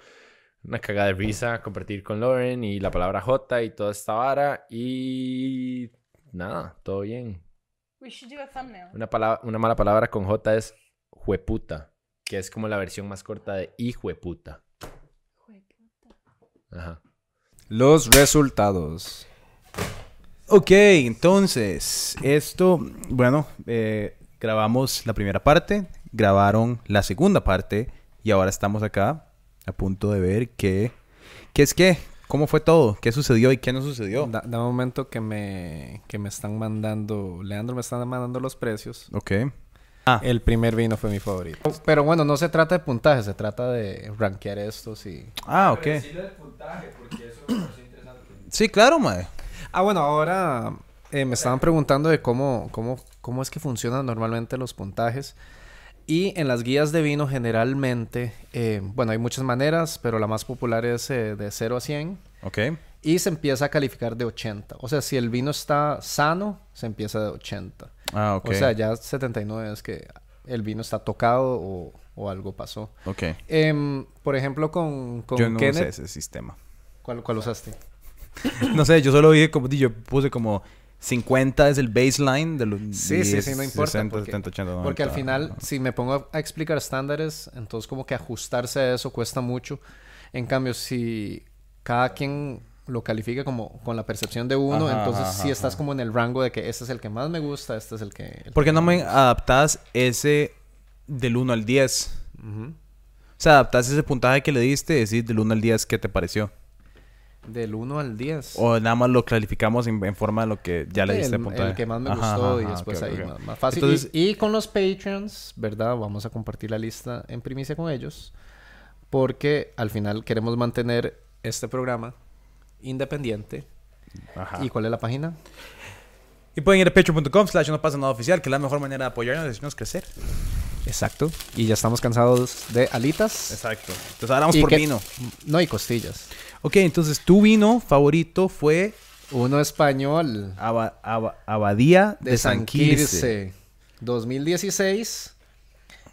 Una cagada de risa, compartir con Lauren y la palabra J y toda esta vara. Y nada, todo bien. We should do a thumbnail. Una, palabra, una mala palabra con J es jueputa, que es como la versión más corta de hijueputa. Ajá. Los resultados. Ok, entonces, esto, bueno, eh, grabamos la primera parte, grabaron la segunda parte y ahora estamos acá a punto de ver qué, qué es qué, cómo fue todo, qué sucedió y qué no sucedió. Da, da un momento que me, que me están mandando, Leandro me está mandando los precios. Ok, Ah. El primer vino fue mi favorito. Pero bueno, no se trata de puntaje, se trata de rankear estos y... Ah, ok. Sí, claro, mae. Ah, bueno, ahora eh, me estaban preguntando de cómo, cómo, cómo es que funcionan normalmente los puntajes. Y en las guías de vino generalmente, eh, bueno, hay muchas maneras, pero la más popular es eh, de 0 a 100. Ok. Y se empieza a calificar de 80. O sea, si el vino está sano, se empieza de 80. Ah, ok. O sea, ya 79 es que el vino está tocado o, o algo pasó. Ok. Em, por ejemplo, con, con Yo no Kenneth... usé ese sistema. ¿Cuál, cuál usaste? no sé, yo solo dije como... Yo puse como... 50 es el baseline de los Sí, sí, sí, no importa, 60, porque- 70, 80, 90. Porque al final, si me pongo a explicar estándares, entonces como que ajustarse a eso cuesta mucho. En cambio, si cada quien lo califica como con la percepción de uno, Ajá, entonces ajá, sí ajá, estás como en el rango de que este es el que más me gusta, este es el que... el ¿Por qué no me menos. adaptas ese del 1 al 10? Ujú. O sea, adaptas ese puntaje que le diste y decir del 1 al 10 qué te pareció. Del 1 al 10. O nada más lo clarificamos en, en forma de lo que ya le diste el, puntaje. el que más me gustó y después ahí más, más fácil. Entonces- y, y con los Patreons, ¿verdad? Vamos a compartir la lista en primicia con ellos. Porque al final queremos mantener este programa independiente. Ajá. ¿Y cuál es la página? Y pueden ir a patreon.com slash no pasa nada oficial, que es la mejor manera de apoyarnos y decirnos crecer. Exacto. Y ya estamos cansados de alitas. Exacto. Entonces ahora vamos por que- vino. No, y costillas. Ok, entonces tu vino favorito fue Uno español Aba- Aba- Abadía de, de San San Quirce. Quirce. 2016.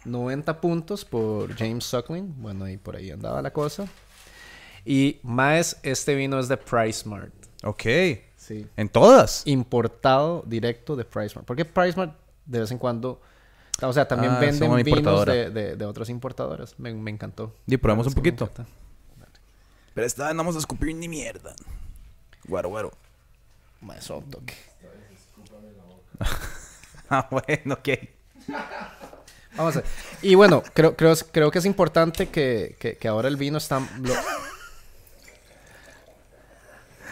90 puntos por James Suckling. Bueno, y por ahí andaba la cosa. Y más, este vino es de PriceMart. Ok. Sí. En todas. Importado directo de PriceMart. Porque PriceMart de vez en cuando... O sea, también Ah, venden vinos de, de, de otras importadoras. Me, me encantó. Y probamos un poquito. Pero esta vez no vamos a escupir ni mierda. Guaro, guaro. Más soft toque. Ah, bueno, ok. Vamos a ver. Y bueno, creo, creo, creo que es importante que, que, que ahora el vino está... lo-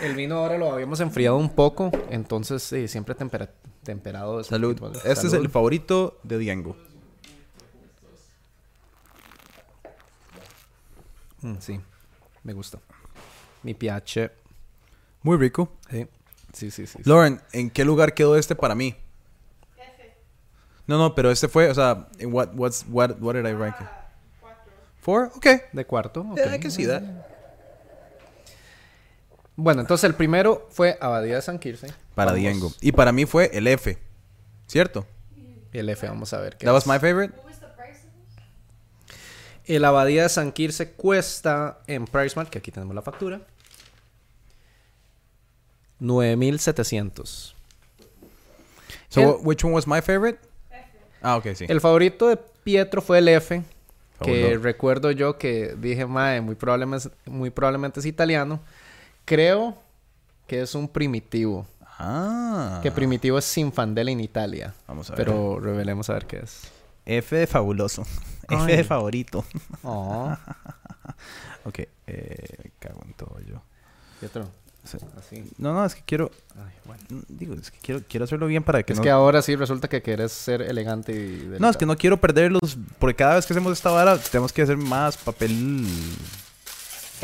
El vino ahora lo habíamos enfriado un poco, entonces sí, siempre tempera- temperado. es Salud. poquito Este es el favorito de Diango. Mm, sí, me gusta. Mi pH. Muy rico. Sí, sí, sí. sí, sí. Lauren, ¿en qué lugar quedó este para mí? No, no, pero este fue, o sea, en what, what's, what, what did I rank it? Ah, cuatro. Four? Ok. De cuarto. ok. Yeah, I can see that. Bueno, entonces el primero fue Abadía de San Quirce. Para Vamos. Diango. Y para mí fue el F. ¿Cierto? El F, vamos a ver qué That was es. my favorite. What was the price of this? El Abadía de San Quirce cuesta en PriceMart, que aquí tenemos la factura, 9700. So, El- wh- which one was my favorite? Ah, ok, sí. El favorito de Pietro fue el F, que recuerdo yo que dije, mae, muy probablemente, muy probablemente es italiano. Creo que es un primitivo. Ah. Que primitivo es Sinfandela en Italia. Vamos a ver. Pero revelemos a ver qué es. F de fabuloso. F de favorito. Oh, Ok. Eh, cago en todo yo. Sí. Así. No, no, es que quiero... Ay, bueno. mm, Digo, es que quiero, quiero hacerlo bien para que Es no... que ahora sí resulta que quieres ser elegante y... No, es que no quiero perderlos. Porque cada vez que hacemos esta vara, tenemos que hacer más papel.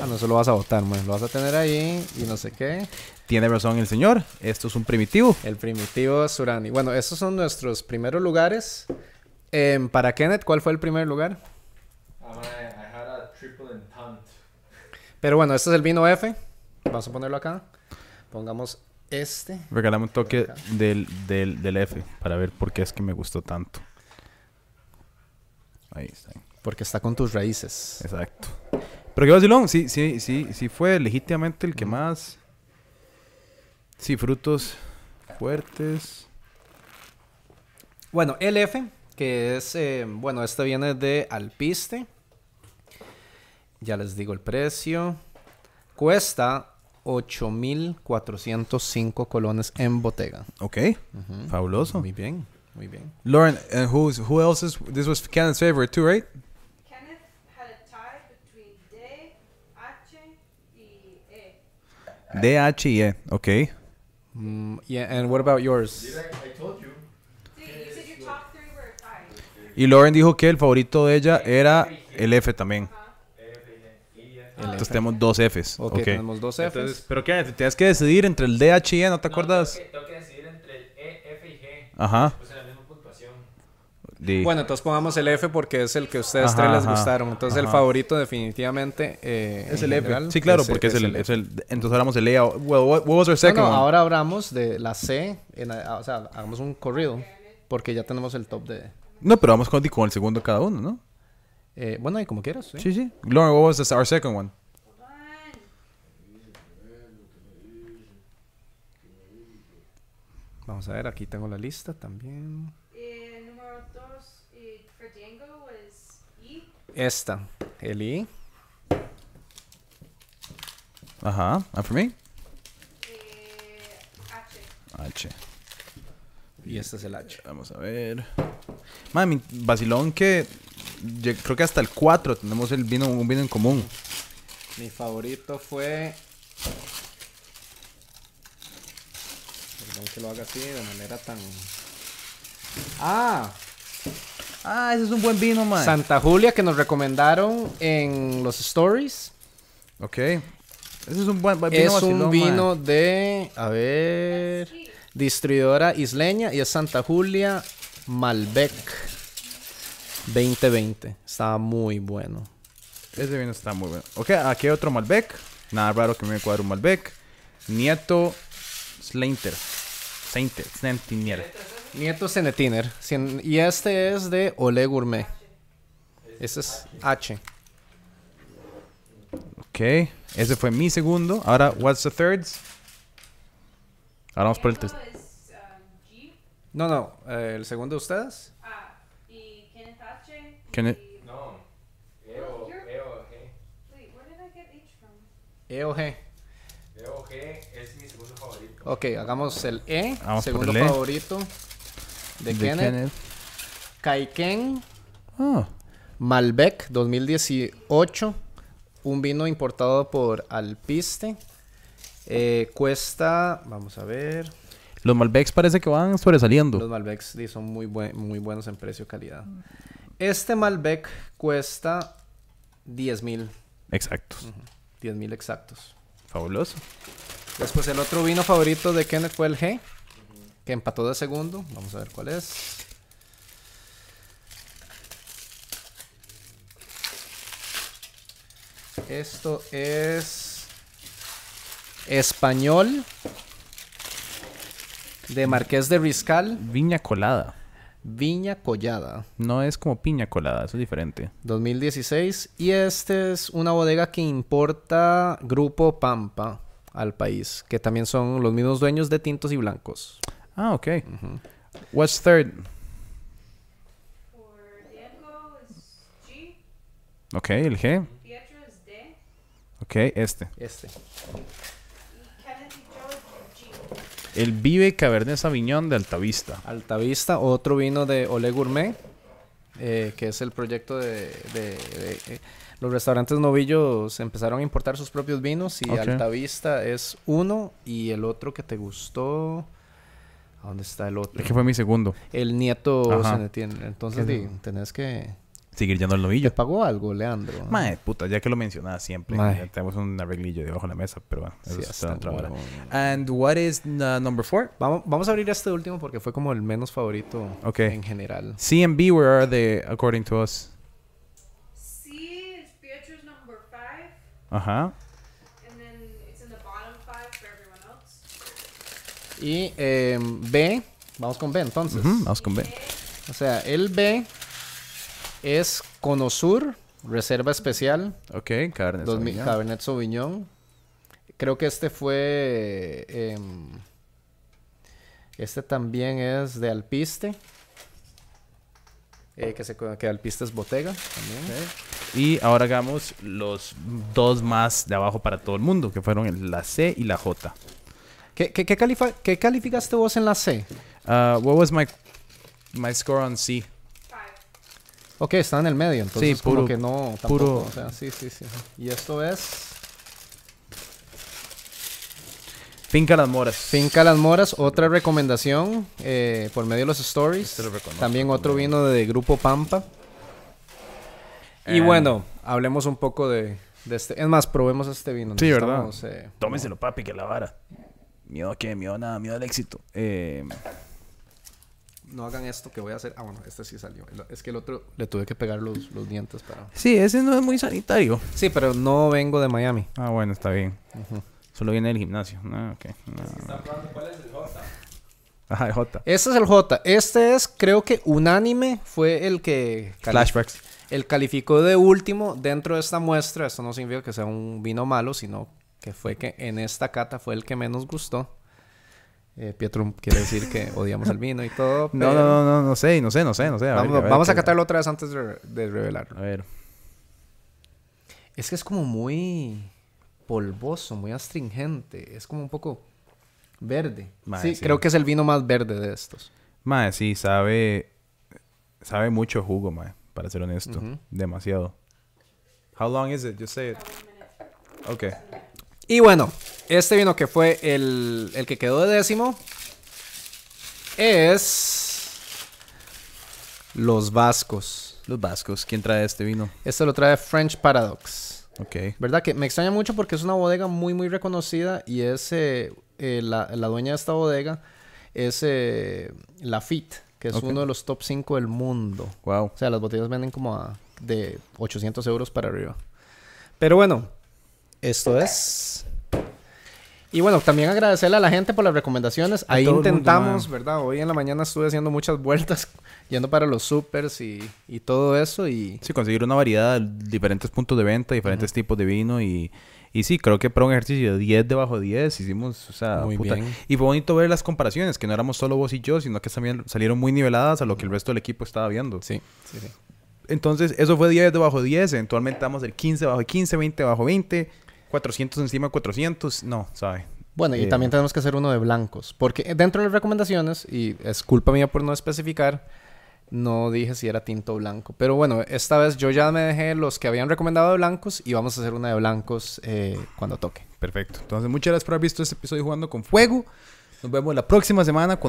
Ah, no, eso lo vas a botar, man. Lo vas a tener ahí y no sé qué. Tiene razón el señor. Esto es un primitivo. El primitivo Surani. Bueno, estos son nuestros primeros lugares. Em, para Kenneth, ¿cuál fue el primer lugar? Pero bueno, este es el vino F. Vamos a ponerlo acá. Pongamos este. Regálame un toque del, del, del F para ver por qué es que me gustó tanto. Ahí está. Porque está con tus raíces. Exacto. Pero qué vacilón. Sí, sí, sí, sí fue legítimamente el que más. Sí, frutos fuertes. Bueno, el F, que es, eh, bueno, este viene de Alpiste. Ya les digo el precio. Cuesta 8.405 colones en botega. Ok. Fabuloso. Muy bien, muy bien. Lauren, and who's, who else is. This was Kenneth's favorite too, right? Kenneth had a tie between D, H, y E. D-H-E. Ok. Mm, yeah, and what about yours? Y Lauren dijo que el favorito de ella era el F también. Entonces tenemos dos Fs. Ok, tenemos dos Fs. Entonces, pero qué, tienes que decidir entre el D, H y E, ¿no te acuerdas? Tengo que decidir entre el E, F y G. Ajá. Pues. Bueno, entonces pongamos el F porque es el que a ustedes Ajá, tres les ajá, gustaron. Entonces el ajá. favorito definitivamente eh, es el F. general, Sí, claro, porque es el, F. es el. Entonces hablamos el E. Well, what, what was our No, second no, one? ahora hablamos de la C, en la- o sea, hagamos un corrido porque ya tenemos el top de... No, pero vamos con, con el segundo cada uno, ¿no? eh, bueno, y como quieras. ¿sí? Sí, sí. Lauren, what was the- our second one? Vamos a ver, aquí tengo la lista también. Eh, número dos, eh, for Django was E. Esta, el I. Ajá. And for me? Eh, H. H. Y este es el H. Vamos a ver. Mami, vacilón que. yo creo que hasta el 4 tenemos el vino, un vino en común. Mi favorito fue... Perdón que lo haga así de manera tan... Ah, Ah, ese es un buen vino, man. Santa Julia que nos recomendaron en los stories. ok. Ese es un buen vino es vacilón, un man. vino de, a ver, distribuidora isleña y es Santa Julia Malbec 2020. Estaba muy bueno. Ese vino está muy bueno. Ok, aquí hay otro Malbec. Nada raro que me cuadre un Malbec. Nieto Slainter. Sainter. Slentinier. Nieto Cenetiner. Y este es de Ole Gourmet. Este es H. Ok. Ese fue mi segundo. Ahora, what's the third? Ahora vamos por el is um, G. No, no. eh, ¿El segundo de ustedes? Ah, y Kenneth H. Kenneth- No. E o, e. Wait, where did I get H from? E o G. E o G es mi segundo favorito. Ok, hagamos el E. Vamos segundo el E. de, De Kenneth. Kenneth. Kaiken Ah. Malbec 2018. Un vino importado por Alpiste. Eh, cuesta, vamos a ver. Los Malbecs parece que van sobresaliendo. Los Malbecs sí, son muy, buen- muy buenos en precio-calidad. Este Malbec cuesta 10 mil. Exactos. 10 mil exactos. Fabuloso. Después el otro vino favorito de Kenneth fue el G. Que empató de segundo. Vamos a ver cuál es. Esto es español de Marqués de Riscal, Viña colada. Viña Collada, No es como piña colada, eso es diferente. 2016. Y este es una bodega que importa Grupo Pampa al país, que también son los mismos dueños de tintos y blancos. Ah, ok. What's third? For is G. Ok, el G. Pietro is D. Ok, este. Este. Y Kenneth y Joe is G. El Vive Cabernet Sauvignon de Altavista. Altavista, otro vino de Ole Gourmet, eh, que es el proyecto de, de- de- eh, los restaurantes novillos empezaron a importar sus propios vinos y. Altavista es uno y el otro que te gustó, ¿a dónde está el otro? Es que fue mi segundo. El nieto Ajá. se detiene. Entonces di, tenés que Seguir yendo al ¿te novillo. pagó algo, Leandro? Mae, puta, ya que lo mencionaba siempre. Ya tenemos un arreglillo debajo de la mesa, pero bueno, eso Sí, es hasta otra hora. And what is uh, number four? Vamos, vamos a abrir este último porque fue como el menos favorito Ok. en general. C and B, where are they according to us? C is Pietro's number five, Ajá. and then it's in the bottom five for everyone else. Y eh, B, vamos con B entonces. Vamos con B. O sea, el B es Conosur, reserva especial, Ok, Cabernet 2000 Sauvignon. Cabernet Sauvignon. Creo que este fue. em, este también es de Alpiste. Eh, que, se, que Alpiste es Botega también. Y ahora hagamos los dos más de abajo para todo el mundo, que fueron la C y la J. ¿Qué, qué, qué califa- qué calificaste vos en la C? Uh, what was my my score on C? Five. Ok, está en el medio, entonces Sí, como puro- que no, tampoco, puro- o sea, sí, sí, sí. Y esto es Finca Las Moras. Finca Las Moras, otra recomendación eh, por medio de los stories. Este lo También otro vino de Grupo Pampa. Y Eh. bueno, hablemos un poco de, de este. Es más, probemos este vino. Sí, ¿verdad? Eh, Tómeselo, papi, que la vara. Miedo a qué, miedo a nada, miedo al éxito. Eh, No hagan esto que voy a hacer. Ah, bueno, este sí salió. El- Es que el otro le tuve que pegar los, los dientes para. sí, ese no es muy sanitario. Sí, pero no vengo de Miami. Ah, bueno, está bien. Solo viene del gimnasio. Ah, ok. No. Ajá, el J. Este es el J. Este es, creo que unánime, fue el que Flashbacks. el calificó de último dentro de esta muestra. Esto no significa que sea un vino malo, sino que fue que en esta cata fue el que menos gustó. Eh, Pietro quiere decir que odiamos el vino y todo. No, pero no, no, no, no sé, no sé, no sé, no sé. A ver, Vamos, ver vamos a qué- catarlo otra vez antes de, de revelarlo. A ver. Es que es como muy polvoso, muy astringente. Es como un poco verde. Mae, sí, sí. creo que es el vino más verde de estos. Mae, sí, sabe. Sabe mucho jugo, mae. Para ser honesto. Demasiado. How long is it? Just say it. Ok. Y bueno, este vino que fue el, el que quedó de décimo es Los Vascos. Los vascos. ¿Quién trae este vino? Este lo trae French Paradox. Ok. ¿Verdad? Que me extraña mucho porque es una bodega muy, muy reconocida y es eh, eh, la, la dueña de esta bodega es eh, Lafitte, que es uno de los top 5 del mundo. Wow. O sea, las botellas venden como a de 800 euros para arriba. Pero bueno, esto es. Y bueno, también agradecerle a la gente por las recomendaciones. Ahí mundo, intentamos. ¿verdad? Hoy en la mañana estuve haciendo muchas vueltas, yendo para los supers y, y todo eso. Y Sí, conseguir una variedad de diferentes puntos de venta, diferentes tipos de vino y, y sí, creo que para un ejercicio de 10 debajo de 10 hicimos, o sea, Muy puta. bien. Y fue bonito ver las comparaciones, que no éramos solo vos y yo, sino que también salieron muy niveladas a lo que el resto del equipo estaba viendo. sí, sí, sí. Entonces, eso fue 10 debajo de 10, eventualmente damos el 15 bajo de 15, 20 bajo 20, 400 encima de 400, no, ¿sabe? Bueno, y Eh, también tenemos que hacer uno de blancos. Porque dentro de las recomendaciones, y es culpa mía por no especificar, no dije si era tinto o blanco. Pero bueno, esta vez yo ya me dejé los que habían recomendado de blancos y vamos a hacer una de blancos eh, cuando toque. Perfecto. Entonces, muchas gracias por haber visto este episodio jugando con fuego. Nos vemos la próxima semana con